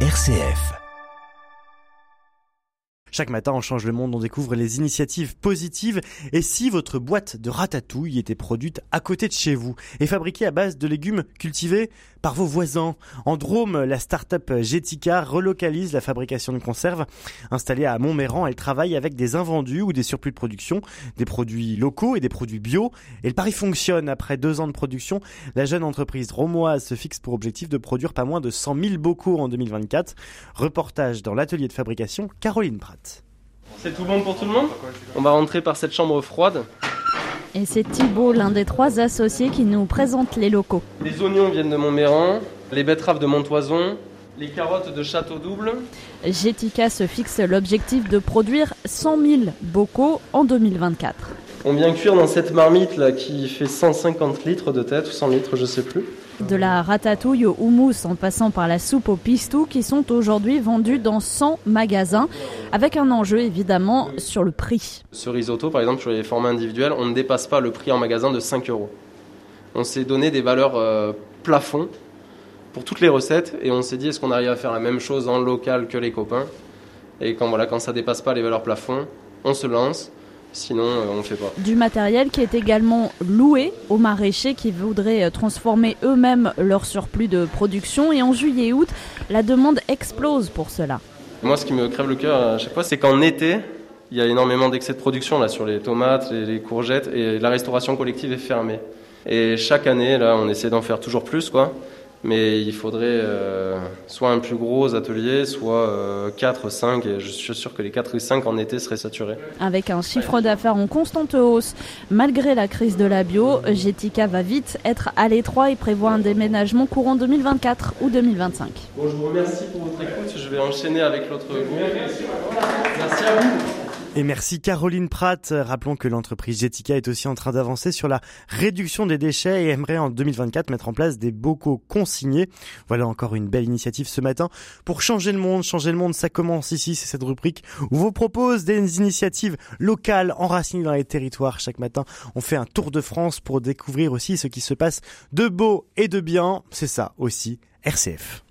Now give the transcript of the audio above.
RCF. Chaque matin, on change le monde, on découvre les initiatives positives. Et si votre boîte de ratatouille était produite à côté de chez vous et fabriquée à base de légumes cultivés par vos voisins? En Drôme, la start-up Jetica relocalise la fabrication de conserves. Installée à Montméran, elle travaille avec des invendus ou des surplus de production, des produits locaux et des produits bio. Et le pari fonctionne. Après deux ans de production, la jeune entreprise romoise se fixe pour objectif de produire pas moins de 100 000 bocaux en 2024. Reportage dans l'atelier de fabrication Caroline Pratt. C'est tout bon pour tout le monde? On va rentrer par cette chambre froide. Et c'est Thibault, l'un des trois associés, qui nous présente les locaux. Les oignons viennent de Montméran, les betteraves de Montoison, les carottes de Château Double. Jetica se fixe l'objectif de produire 100 000 bocaux en 2024. On vient cuire dans cette marmite là qui fait 150 litres de tête ou 100 litres, je sais plus. De la ratatouille au houmous en passant par la soupe au pistou qui sont aujourd'hui vendus dans 100 magasins avec un enjeu évidemment sur le prix. Ce risotto par exemple sur les formats individuels, on ne dépasse pas le prix en magasin de 5 euros. On s'est donné des valeurs euh, plafond pour toutes les recettes et on s'est dit est-ce qu'on arrive à faire la même chose en local que les copains? Et quand voilà quand ça dépasse pas les valeurs plafond, on se lance Sinon, euh, on ne fait pas. Du matériel qui est également loué aux maraîchers qui voudraient euh, transformer eux-mêmes leur surplus de production. Et en juillet et août, la demande explose pour cela. Moi, ce qui me crève le cœur à chaque fois, c'est qu'en été, il y a énormément d'excès de production là sur les tomates, les, les courgettes, et la restauration collective est fermée. Et chaque année, là, on essaie d'en faire toujours plus, quoi mais il faudrait euh, soit un plus gros atelier, soit euh, 4, 5, et je suis sûr que les 4 et 5 en été seraient saturés. Avec un chiffre d'affaires en constante hausse, malgré la crise de la bio, Getica va vite être à l'étroit et prévoit un déménagement courant 2024 ou 2025. Bon, je vous remercie pour votre écoute, je vais enchaîner avec l'autre groupe. Merci à vous. Et merci Caroline Pratt. Rappelons que l'entreprise Jetica est aussi en train d'avancer sur la réduction des déchets et aimerait en 2024 mettre en place des bocaux consignés. Voilà encore une belle initiative ce matin pour changer le monde. Changer le monde, ça commence ici. C'est cette rubrique où vous propose des initiatives locales enracinées dans les territoires. Chaque matin, on fait un tour de France pour découvrir aussi ce qui se passe de beau et de bien. C'est ça aussi, RCF.